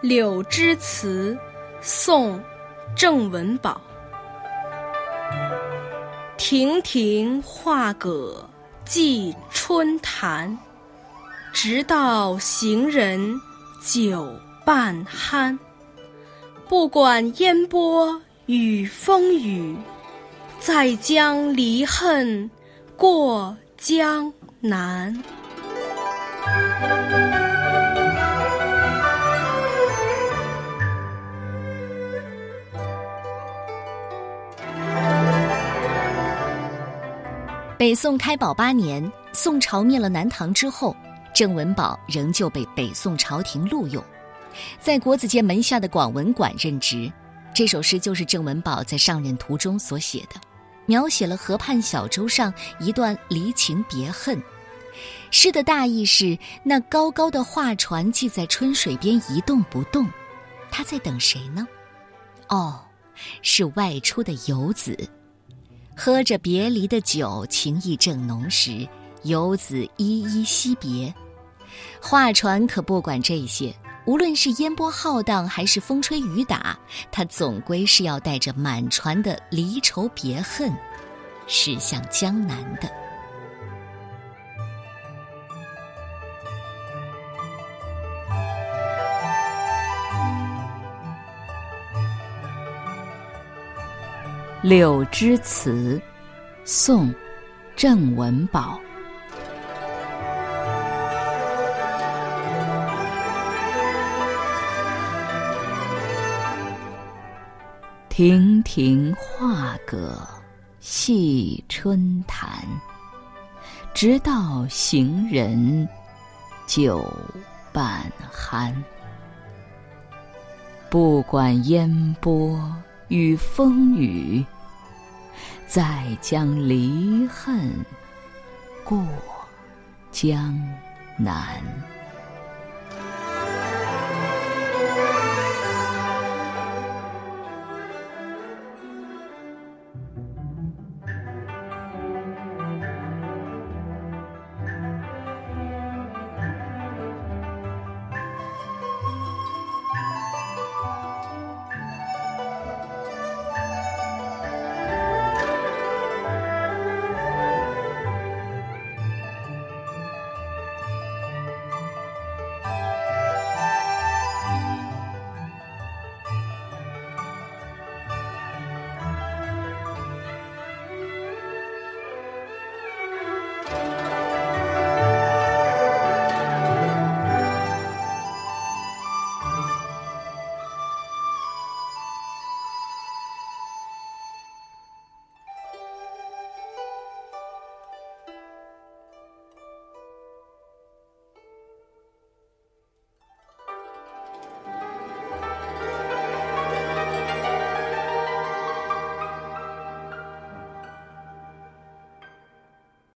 柳枝词，宋·郑文宝。亭亭画阁寄春潭，直到行人酒半酣。不管烟波与风雨，再将离恨过江南。北宋开宝八年，宋朝灭了南唐之后，郑文宝仍旧被北宋朝廷录用，在国子监门下的广文馆任职。这首诗就是郑文宝在上任途中所写的，描写了河畔小舟上一段离情别恨。诗的大意是：那高高的画船系在春水边一动不动，他在等谁呢？哦，是外出的游子。喝着别离的酒，情意正浓时，游子依依惜别。画船可不管这些，无论是烟波浩荡，还是风吹雨打，他总归是要带着满船的离愁别恨，驶向江南的。《柳枝词》，宋·郑文宝。亭亭画阁戏春潭，直到行人酒半酣。不管烟波。与风雨，再将离恨过江南。